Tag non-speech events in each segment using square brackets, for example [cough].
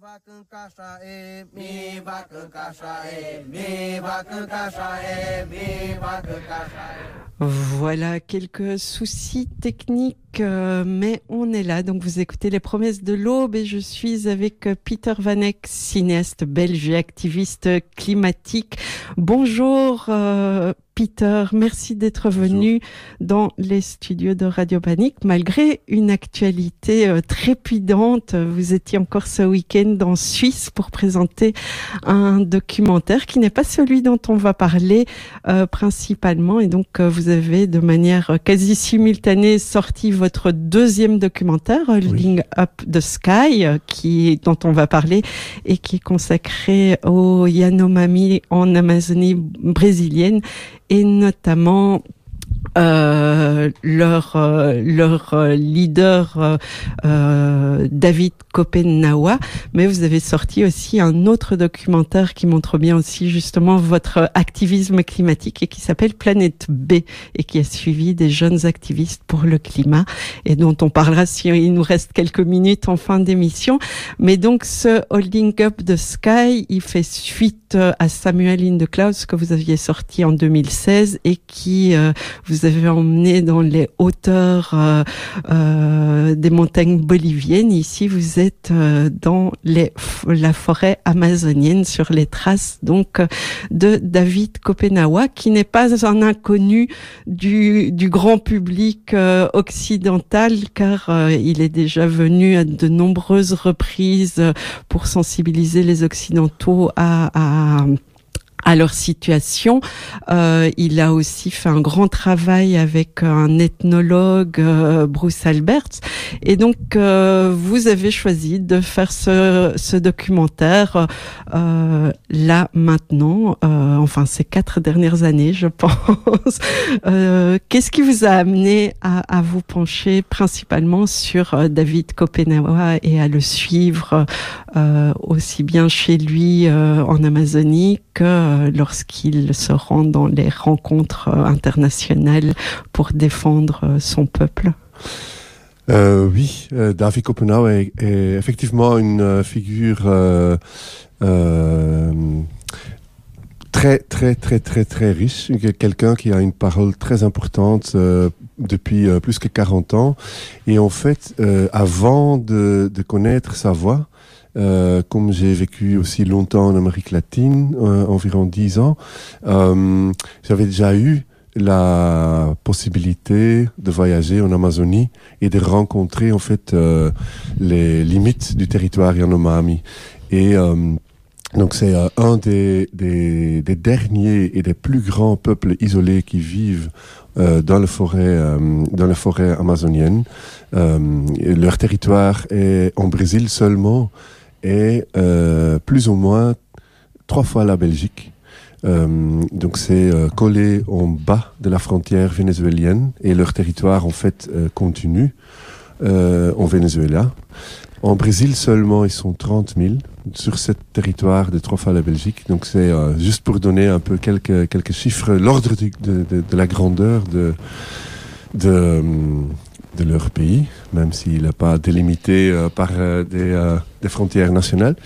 back în casa e, mi bac în casa e, mi va în casa mi casa. Voilà quelques soucis techniques, euh, mais on est là. Donc vous écoutez les promesses de l'aube et je suis avec euh, Peter Vanek, cinéaste belge et activiste climatique. Bonjour euh, Peter, merci d'être venu dans les studios de Radio Panique. Malgré une actualité euh, trépidante, vous étiez encore ce week-end en Suisse pour présenter un documentaire qui n'est pas celui dont on va parler euh, principalement. Et donc, euh, vous avez de manière quasi simultanée sorti votre deuxième documentaire, Holding Up the Sky, qui, dont on va parler et qui est consacré au Yanomami en Amazonie brésilienne et notamment euh, leur euh, leur euh, leader euh, David Kopenawa, mais vous avez sorti aussi un autre documentaire qui montre bien aussi justement votre activisme climatique et qui s'appelle Planète B et qui a suivi des jeunes activistes pour le climat et dont on parlera si il nous reste quelques minutes en fin d'émission. Mais donc ce Holding Up the Sky, il fait suite à Samuel in the Clouds que vous aviez sorti en 2016 et qui vous avez emmené dans les hauteurs euh, euh, des montagnes boliviennes. Ici, vous êtes euh, dans les, la forêt amazonienne sur les traces donc de David Kopenawa, qui n'est pas un inconnu du, du grand public occidental, car il est déjà venu à de nombreuses reprises pour sensibiliser les Occidentaux à, à à leur situation. Euh, il a aussi fait un grand travail avec un ethnologue, euh, Bruce Alberts. Et donc, euh, vous avez choisi de faire ce, ce documentaire euh, là, maintenant, euh, enfin ces quatre dernières années, je [laughs] pense. Qu'est-ce qui vous a amené à, à vous pencher principalement sur David Kopenawa et à le suivre aussi bien chez lui en Amazonie que euh, lorsqu'il se rend dans les rencontres euh, internationales pour défendre euh, son peuple Oui, David Kopenhau est, effectivement une figure très, très, très, très, très riche, quelqu'un qui a une parole très importante depuis plus que 40 ans. Et en fait, avant de connaître sa voix, Euh, comme j'ai vécu aussi longtemps en Amérique latine, euh, environ dix ans, euh, j'avais déjà eu la possibilité de voyager en Amazonie et de rencontrer en fait euh, les limites du territoire Yanomami. Et euh, donc c'est un des, des, des derniers et des plus grands peuples isolés qui vivent euh, dans, le forêt, euh, dans la forêt amazonienne. Leur territoire est en Brésil seulement, est euh, plus ou moins trois fois la Belgique. Euh, donc c'est euh, collé en bas de la frontière vénézuélienne et leur territoire en fait euh, continue euh, en Venezuela. En Brésil seulement ils sont 30 000 sur ce territoire de trois fois la Belgique. Donc c'est euh, juste pour donner un peu quelques, quelques chiffres, l'ordre de, de, de la grandeur de, de, de leur pays, même s'il n'est pas délimité euh, par euh, des, euh, des frontières nationales.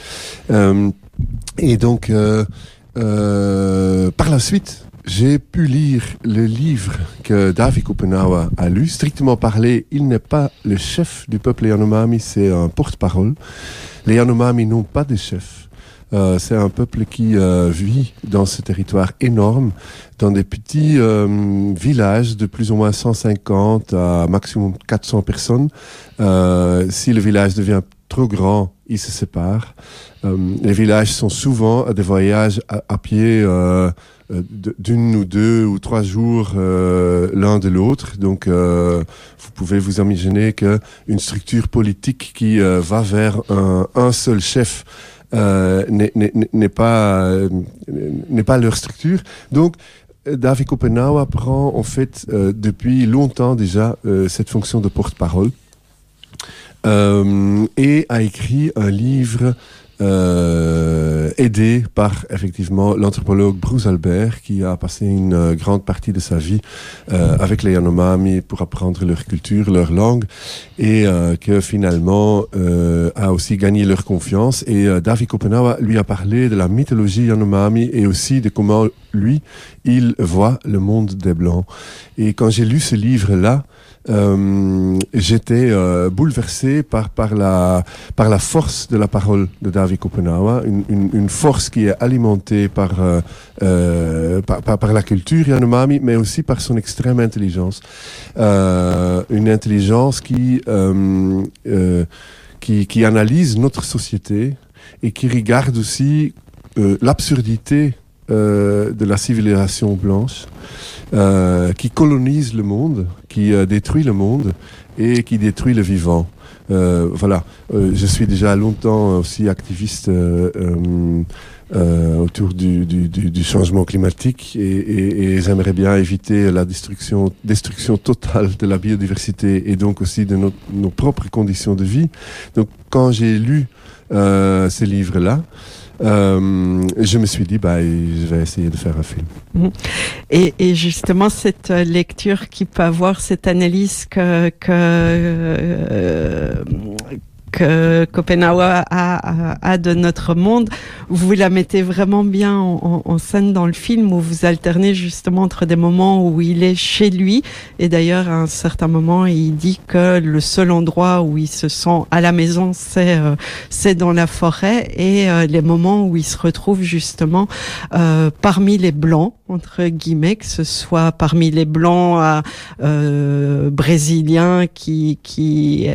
Et donc, par la suite, j'ai pu lire le livre que David Kopenawa a lu. Strictement parlé, il n'est pas le chef du peuple Yanomami, c'est un porte-parole. Les Yanomami n'ont pas de chef. Euh, c'est un peuple qui euh, vit dans ce territoire énorme, dans des petits euh, villages de plus ou moins 150 à maximum 400 personnes. Si le village devient trop grand, il se sépare. Euh, les villages sont souvent des voyages à, pied d'une ou deux ou trois jours l'un de l'autre. Donc, vous pouvez vous imaginer qu'une structure politique qui va vers un seul chef euh, n'est pas, euh, n'est pas leur structure. Donc, David Kopenawa prend en fait euh, depuis longtemps déjà euh, cette fonction de porte-parole. et a écrit un livre euh, aidé par effectivement l'anthropologue Bruce Albert qui a passé une euh, grande partie de sa vie euh, avec les Yanomami pour apprendre leur culture, leur langue et euh, que finalement euh, a aussi gagné leur confiance. Et David Kopenawa lui a parlé de la mythologie Yanomami et aussi de comment lui il voit le monde des blancs. Et quand j'ai lu ce livre là euh, j'étais euh, bouleversé par, par, la, par la force de la parole de David Kopenawa, une, une, force qui est alimentée par, euh, euh par, par, par, la culture Yanomami, mais aussi par son extrême intelligence. Une intelligence qui, qui, qui analyse notre société et qui regarde aussi l'absurdité de la civilisation blanche euh, qui colonise le monde, qui euh, détruit le monde et qui détruit le vivant. Euh, voilà, euh, je suis déjà longtemps aussi activiste euh, euh, autour du, changement climatique et, j'aimerais bien éviter la destruction, destruction totale de la biodiversité et donc aussi de nos, nos propres conditions de vie. Donc quand j'ai lu ces livres-là, euh, je me suis dit, bah, je vais essayer de faire un film. Mhm. Et, justement, cette lecture qui peut avoir cette analyse que, que euh, que Copenhague a, a, de notre monde, vous la mettez vraiment bien en, en, scène dans le film où vous alternez justement entre des moments où il est chez lui. Et d'ailleurs à un certain moment il dit que le seul endroit où il se sent à la maison c'est euh, c'est dans la forêt. Et euh, les moments où il se retrouve justement euh, parmi les blancs entre guillemets que ce soit parmi les blancs euh, brésiliens qui qui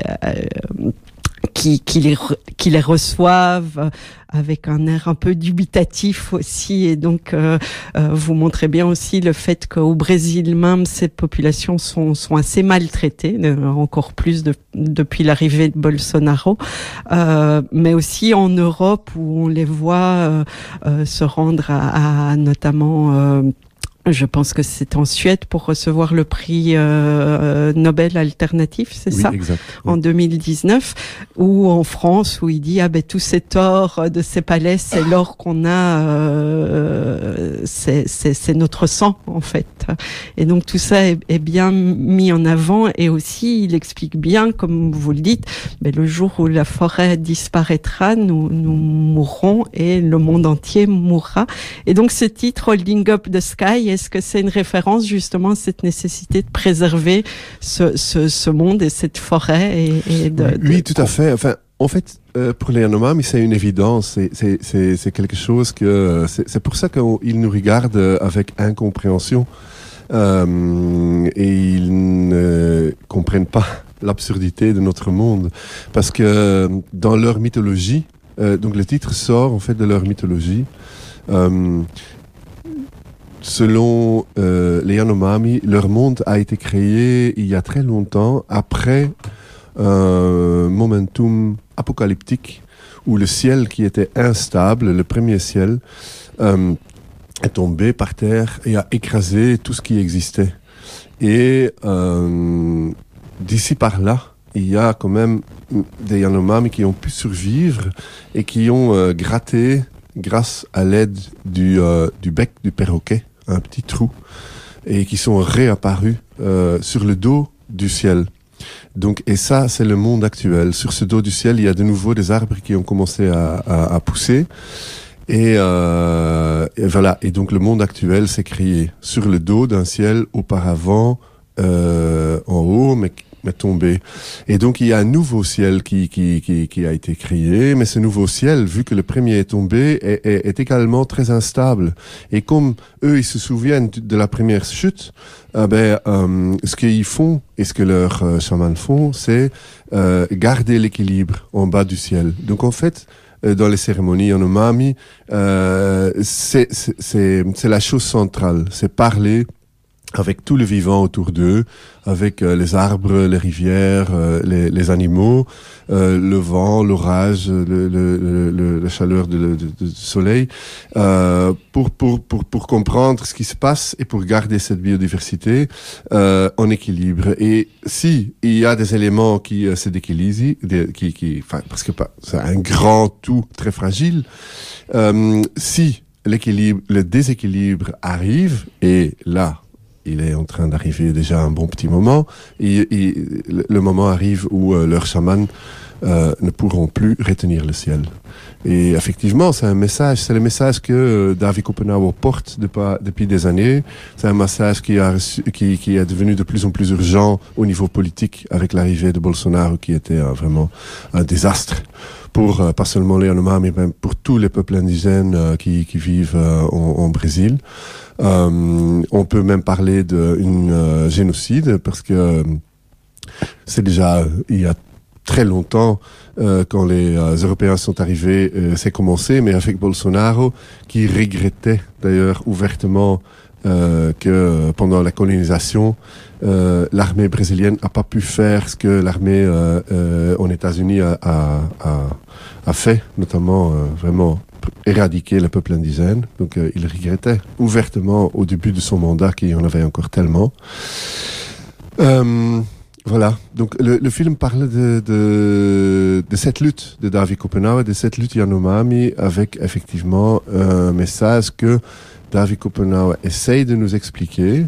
qui, qui, les, qui les reçoivent avec un air un peu dubitatif aussi. Et donc, euh, euh, vous montrez bien aussi le fait qu'au Brésil même, ces populations sont, sont assez maltraitées, euh, encore plus de, depuis l'arrivée de Bolsonaro, euh, mais aussi en Europe où on les voit euh, se rendre à, à notamment je pense que c'est en Suède pour recevoir le prix euh, Nobel alternatif, c'est oui, ça? exact, oui. En 2019, ou en France où il dit ah ben tout cet or de ces palais, c'est l'or qu'on a, euh, c'est notre sang en fait. Et donc tout ça est, est, bien mis en avant et aussi il explique bien, comme vous le dites, ben, le jour où la forêt disparaîtra, nous, nous mourrons et le monde entier mourra. Et donc ce titre Holding Up the Sky est-ce que c'est une référence justement à cette nécessité de préserver ce, ce, ce monde et cette forêt et, et de, oui, oui, tout à fait. Enfin, en fait, euh, pour les Yanomami, c'est une évidence. C'est quelque chose que c'est pour ça qu'ils nous regardent avec incompréhension euh, et ils ne comprennent pas [laughs] l'absurdité de notre monde parce que dans leur mythologie, euh, donc le titre sort en fait de leur mythologie. Euh, Selon euh, les Yanomami, leur monde a été créé il y a très longtemps, après un momentum apocalyptique où le ciel qui était instable, le premier ciel, euh, est tombé par terre et a écrasé tout ce qui existait. Et euh, d'ici par là, il y a quand même des Yanomami qui ont pu survivre et qui ont euh, gratté grâce à l'aide du, euh, du bec du perroquet un petit trou et qui sont réapparus euh, sur le dos du ciel. Donc, et ça, c'est le monde actuel. Sur ce dos du ciel, il y a de nouveau des arbres qui ont commencé à, à, à pousser. Et, euh, voilà. Et donc, le monde actuel s'est créé sur le dos d'un ciel auparavant euh, en haut, mais est tombé. Et donc il y a un nouveau ciel qui, qui, qui, qui, a été créé, mais ce nouveau ciel, vu que le premier est tombé, est, est, est également très instable. Et comme eux, ils se souviennent de la première chute, euh, ben, euh, ce qu'ils font et ce que leurs euh, chamans font, c'est euh, garder l'équilibre en bas du ciel. Donc en fait, euh, dans les cérémonies en umami, euh, c'est la chose centrale, c'est parler avec tout le vivant autour d'eux, avec euh, les arbres, les rivières, euh, les, les, animaux, euh, le vent, l'orage, le, le, le, la chaleur du soleil, pour, pour, pour, pour comprendre ce qui se passe et pour garder cette biodiversité en équilibre. Et si il y a des éléments qui se déquilibrent, qui, qui, enfin, parce que c'est un grand tout très fragile, si l'équilibre, le déséquilibre arrive, et là, il est en train d'arriver déjà un bon petit moment. Et, le moment arrive où euh, leurs chamans euh, ne pourront plus retenir le ciel. Et effectivement, c'est un message, c'est le message que euh, David Copenhagen porte depuis des années. C'est un message qui, a qui, qui, est devenu de plus en plus urgent au niveau politique avec l'arrivée de Bolsonaro, qui était vraiment un désastre pour pas seulement les Yanomami, mais même pour tous les peuples indigènes qui, qui, vivent en, en, Brésil. Euh, on peut même parler euh, génocide parce que euh, c'est déjà il y a très longtemps quand les Européens sont arrivés, c'est commencé, mais avec Bolsonaro qui regrettait d'ailleurs ouvertement que pendant la colonisation, l'armée brésilienne n'a pas pu faire ce que l'armée aux États-Unis a, a, a, fait, notamment vraiment éradiquer le peuple indigène. Donc euh, il regrettait ouvertement au début de son mandat qu'il y en avait encore tellement. Euh, voilà, donc le, le, film parle de, de, de, cette lutte de David Kopenhauer, de cette lutte Yanomami, avec effectivement un message que David Kopenhauer essaye de nous expliquer.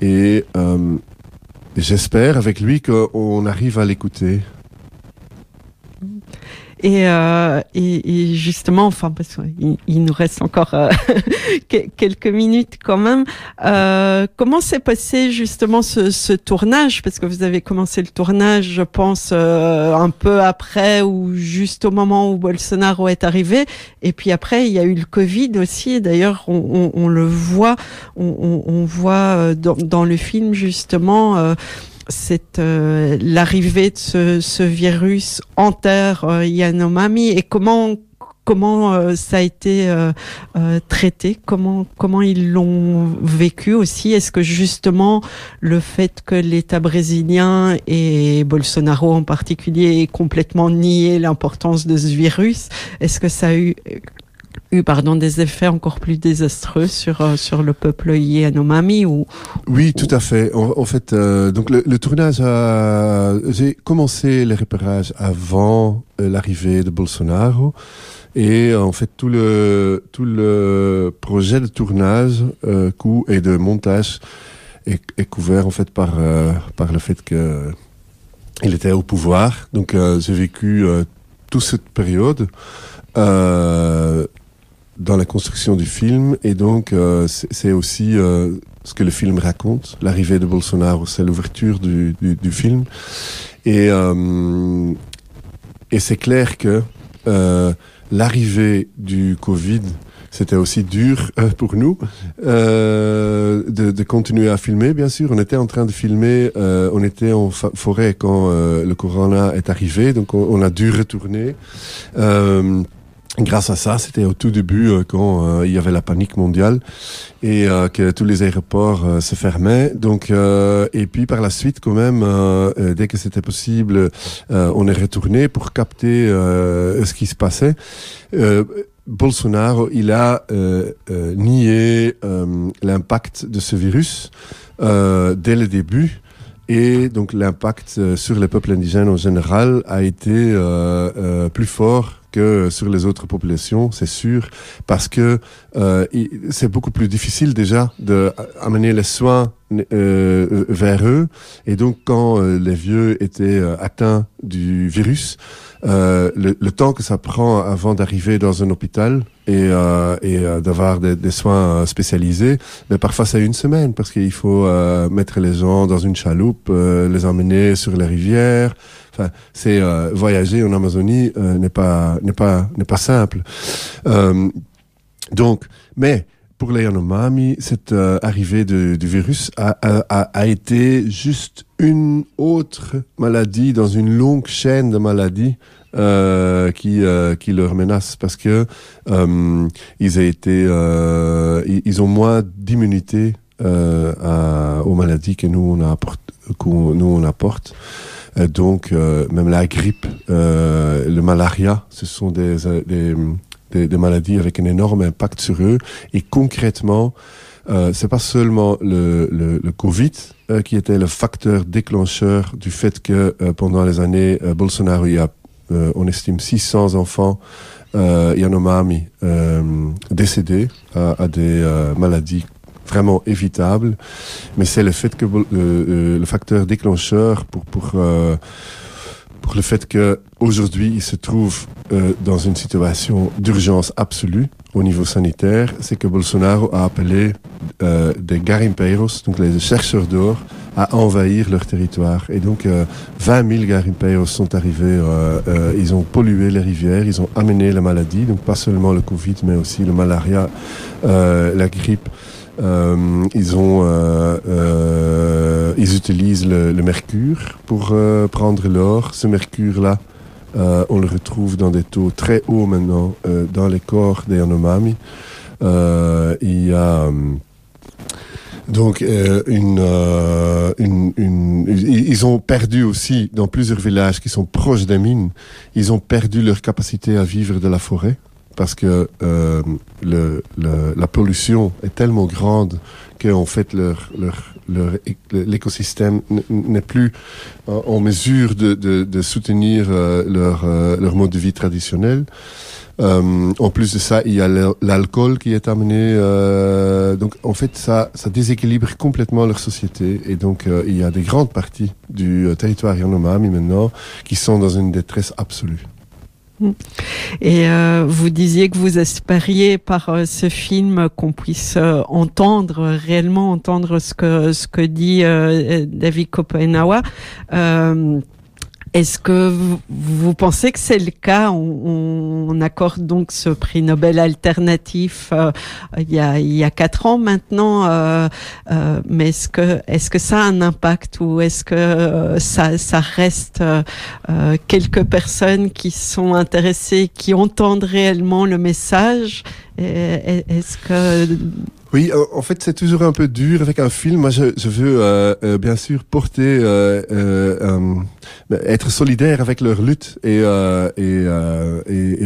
Et euh, j'espère avec lui qu'on arrive à l'écouter. Et, euh, et, et, justement, enfin, parce qu'il il nous reste encore euh, [laughs] quelques minutes quand même. Euh, comment s'est passé justement ce, ce, tournage? Parce que vous avez commencé le tournage, je pense, euh, un peu après ou juste au moment où Bolsonaro est arrivé. Et puis après, il y a eu le Covid aussi. D'ailleurs, on, on, on, le voit, on, on voit euh, dans, dans, le film justement c'est euh, l'arrivée de ce, ce, virus en terre euh, Yanomami et comment comment euh, ça a été euh, traité, comment comment ils l'ont vécu aussi? Est-ce que justement le fait que l'État brésilien et Bolsonaro en particulier aient complètement nié l'importance de ce virus, est-ce que ça a eu eu pardon, des effets encore plus désastreux sur, euh, sur le peuple Yanomami ou, Oui, tout à fait. En, fait, euh, donc le, le, tournage a... J'ai commencé les repérages avant euh, l'arrivée de Bolsonaro. Et en fait, tout le, tout le projet de tournage coup, et de montage est, est, couvert en fait par, par le fait que il était au pouvoir. Donc j'ai vécu toute cette période. Euh, dans la construction du film et donc euh, c'est aussi euh, ce que le film raconte. L'arrivée de Bolsonaro, c'est l'ouverture du, du, du, film et euh, et c'est clair que euh, l'arrivée du Covid c'était aussi dur euh, pour nous euh, de, de, continuer à filmer, bien sûr. On était en train de filmer, euh, on était en forêt quand le corona est arrivé, donc on, on a dû retourner. Grâce à ça, c'était au tout début euh, quand euh, il y avait la panique mondiale et euh, que tous les aéroports se fermaient. Donc et puis par la suite, quand même, dès que c'était possible, on est retourné pour capter ce qui se passait. Bolsonaro, il a nié l'impact de ce virus dès le début. Et donc l'impact sur les peuples indigènes en général a été plus fort sur les autres populations, c'est sûr, parce que euh, c'est beaucoup plus difficile déjà d'amener les soins euh, vers eux. Et donc, quand euh, les vieux étaient euh, atteints du virus, euh, le, temps que ça prend avant d'arriver dans un hôpital et, et d'avoir des, des, soins spécialisés, mais parfois c'est une semaine parce qu'il faut mettre les gens dans une chaloupe, les emmener sur les rivières, Enfin, c'est euh, voyager en Amazonie euh, n'est pas n'est pas n'est pas simple. Euh, donc, mais pour les Yanomami, cette euh, arrivée de, du virus a, a, a, été juste une autre maladie dans une longue chaîne de maladies euh, qui euh, qui leur menace parce que ils, a été, ils ont moins d'immunité aux maladies que nous on, apporte, que nous, on apporte. donc même la grippe, le malaria, ce sont des, des, des, maladies avec un énorme impact sur eux. Et concrètement, euh, c'est pas seulement le, le, le Covid euh, qui était le facteur déclencheur du fait que euh, pendant les années euh, Bolsonaro, il a, on estime 600 enfants Yanomami décédés à des maladies vraiment évitables. Mais c'est le fait que le facteur déclencheur pour pour pour le fait que aujourd'hui il se trouve euh, dans une situation d'urgence absolue au niveau sanitaire, c'est que Bolsonaro a appelé euh, des garimpeiros, donc les chercheurs d'or, à envahir leur territoire. Et donc euh, 20 000 garimpeiros sont arrivés, euh, euh, ils ont pollué les rivières, ils ont amené la maladie, donc pas seulement le Covid, mais aussi le malaria, euh, la grippe. Euh, ils ont, euh, euh, ils utilisent le, le mercure pour euh, prendre l'or. Ce mercure-là, euh, on le retrouve dans des taux très hauts maintenant euh, dans les corps des Yanomami. il y a donc une, une, une, ils ont perdu aussi dans plusieurs villages qui sont proches des mines. Ils ont perdu leur capacité à vivre de la forêt parce que euh, le, le, la pollution est tellement grande qu'en fait leur, leur, leur l'écosystème n'est plus en mesure de, de, de soutenir euh, leur, euh, leur mode de vie traditionnel. Euh, en plus de ça, il y a l'alcool qui est amené. Euh, donc, en fait, ça, ça déséquilibre complètement leur société. Et donc, euh, il y a des grandes parties du territoire Yanomami maintenant qui sont dans une détresse absolue. Et euh, vous disiez que vous espériez par euh, ce film qu'on puisse euh, entendre réellement entendre ce que ce que dit euh, David Kopenawa. Euh, est-ce que vous, pensez que c'est le cas on, on, accorde donc ce prix Nobel alternatif euh, il, y a, il y a quatre ans maintenant, euh, euh, mais est-ce que, est que ça a un impact ou est-ce que euh, ça, ça reste euh, quelques personnes qui sont intéressées, qui entendent réellement le message? Est-ce que oui, en fait, c'est toujours un peu dur avec un film. Moi, je, veux euh, euh, bien sûr porter, euh, être solidaire avec leur lutte et,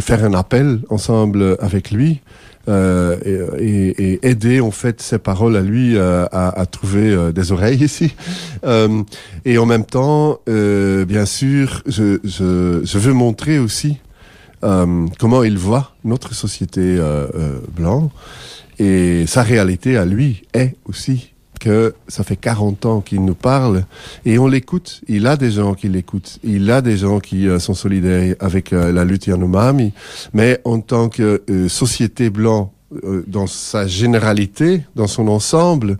faire un appel ensemble avec lui. Et, aider en fait ses paroles à lui à, trouver des oreilles ici [laughs] et en même temps bien sûr je, je, je veux montrer aussi comment il voit notre société blanc et sa réalité à lui est aussi que ça fait 40 ans qu'il nous parle et on l'écoute. Il a des gens qui l'écoutent. Il a des gens qui euh, sont solidaires avec euh, la lutte Yanomami. Mais en tant que euh, société blanc, dans sa généralité, dans son ensemble,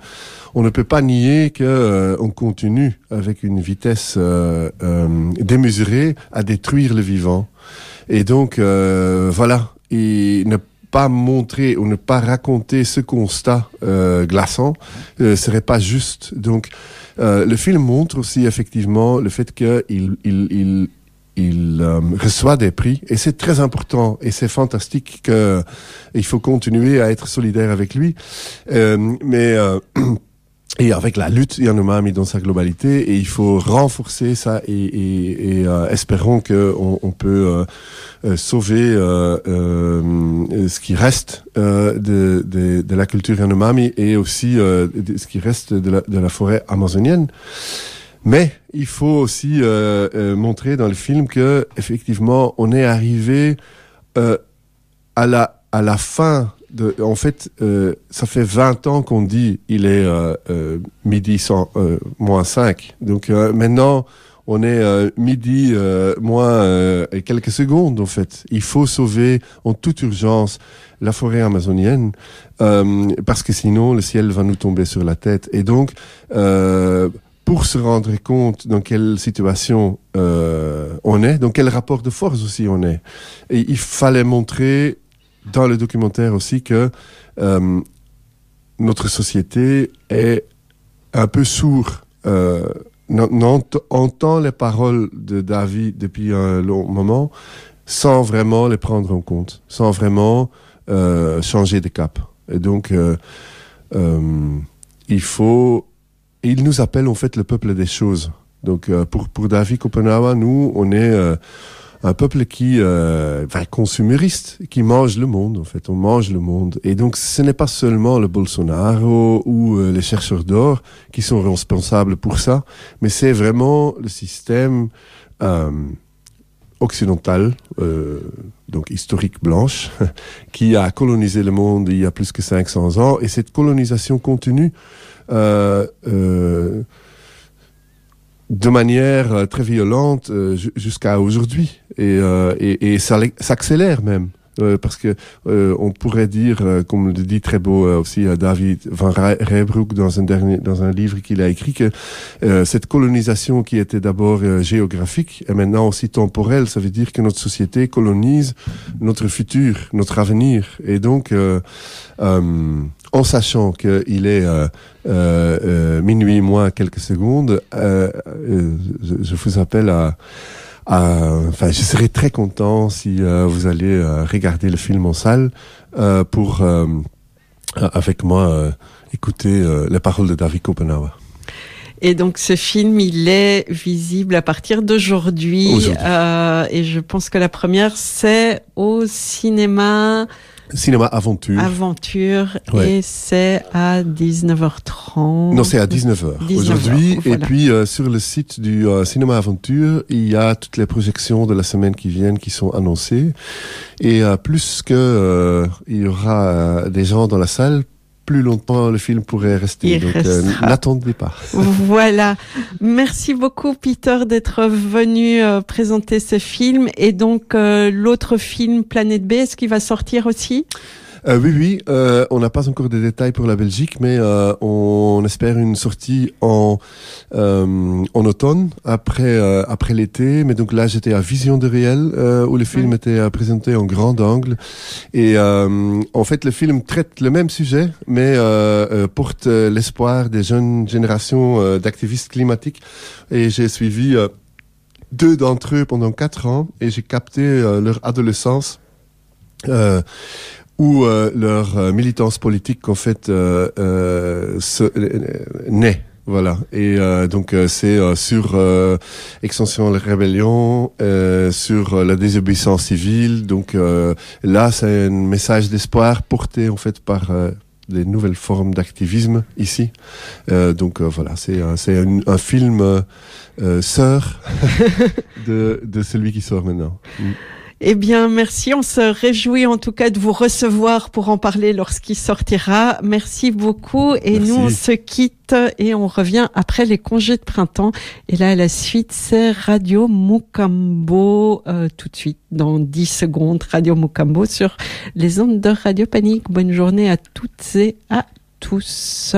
on ne peut pas nier que on continue avec une vitesse démesurée à détruire le vivant. Et donc, voilà. Il ne pas montrer ou ne pas raconter ce constat euh, glaçant euh, serait pas juste. Donc, euh, le film montre aussi effectivement le fait qu'il il, il, il euh, reçoit des prix et c'est très important et c'est fantastique que il faut continuer à être solidaire avec lui. Euh, mais euh, [clears throat] et avec la lutte Yanomami dans sa globalité et il faut renforcer ça et, et, et euh, espérons que on, peut euh, euh, sauver euh, euh, ce qui reste euh, de, de, de la culture Yanomami et aussi de, ce qui reste de la, de la forêt amazonienne. Mais il faut aussi montrer dans le film que effectivement on est arrivé à la à la fin en fait, euh, ça fait 20 ans qu'on dit il est euh, euh, midi sans, euh, moins 5. Donc euh, maintenant, on est euh, midi moins quelques secondes, en fait. Il faut sauver en toute urgence la forêt amazonienne parce que sinon, le ciel va nous tomber sur la tête. Et donc, pour se rendre compte dans quelle situation euh, on est, dans quel rapport de force aussi on est. Il fallait montrer dans le documentaire aussi que euh, notre société est un peu sourd euh, entend les paroles de David depuis un long moment sans vraiment les prendre en compte sans vraiment euh, changer de cap et donc euh, il faut, il nous appelle en fait le peuple des choses. Donc pour pour David Kopenawa, nous on est un peuple qui euh, enfin, consumériste, qui mange le monde en fait. On mange le monde. Et donc ce n'est pas seulement le Bolsonaro ou euh, les chercheurs d'or qui sont responsables pour ça, mais c'est vraiment le système euh, occidental, euh, donc historique blanche, [laughs] qui a colonisé le monde il y a plus que 500 ans. Et cette colonisation continue. Euh, euh, de manière euh, très violente euh, jusqu'à aujourd'hui et, euh, et, et, ça s'accélère même. parce que on pourrait dire, comme le dit très beau aussi David van Rijbroek dans un dernier, dans un livre qu'il a écrit, que cette colonisation qui était d'abord géographique est maintenant aussi temporelle. Ça veut dire que notre société colonise notre futur, notre avenir, et donc en sachant qu'il est euh, euh, euh, minuit moins quelques secondes, euh, je, je, vous appelle à, à, Enfin, je serais très content si vous allez regarder le film en salle pour, avec moi, écouter les paroles de David Kopenhauer. Et donc ce film, il est visible à partir d'aujourd'hui. Euh, et je pense que la première, c'est au cinéma Cinéma Aventure. Aventure. Et c'est à 19h30. Non, c'est à 19h, aujourd'hui. Et puis, euh, sur le site du euh, Cinéma Aventure, il y a toutes les projections de la semaine qui viennent qui sont annoncées. Et euh, plus que il y aura des gens dans la salle, plus longtemps le film pourrait rester. Il donc euh, n'attendez pas. [laughs] voilà. Merci beaucoup Peter d'être venu euh, présenter ce film. Et donc euh, l'autre film Planète B, est-ce qu'il va sortir aussi? Euh, oui, oui, euh, on n'a pas encore de détails pour la Belgique, mais euh, on espère une sortie en euh, en automne, après euh, après l'été. Mais donc là, j'étais à Vision de réel où le film était présenté en grand angle. Et en fait, le film traite le même sujet, mais porte l'espoir des jeunes générations d'activistes climatiques. Et j'ai suivi deux d'entre eux pendant quatre ans et j'ai capté leur adolescence. Euh, où euh, leur euh, militance politique en fait euh, euh se, naît. Voilà. Et donc c'est sur extension de la rébellion, sur la désobéissance civile. Donc là, c'est un message d'espoir porté en fait par des nouvelles formes d'activisme ici. donc voilà, c'est c'est un, un, film sœur [laughs] de de celui qui sort maintenant. Mm. Eh bien, merci. On se réjouit en tout cas de vous recevoir pour en parler lorsqu'il sortira. Merci beaucoup. Et merci. nous, on se quitte et on revient après les congés de printemps. Et là, la suite, c'est Radio Mukambo. Euh, tout de suite, dans 10 secondes, Radio Mukambo sur les ondes de Radio Panique. Bonne journée à toutes et à tous.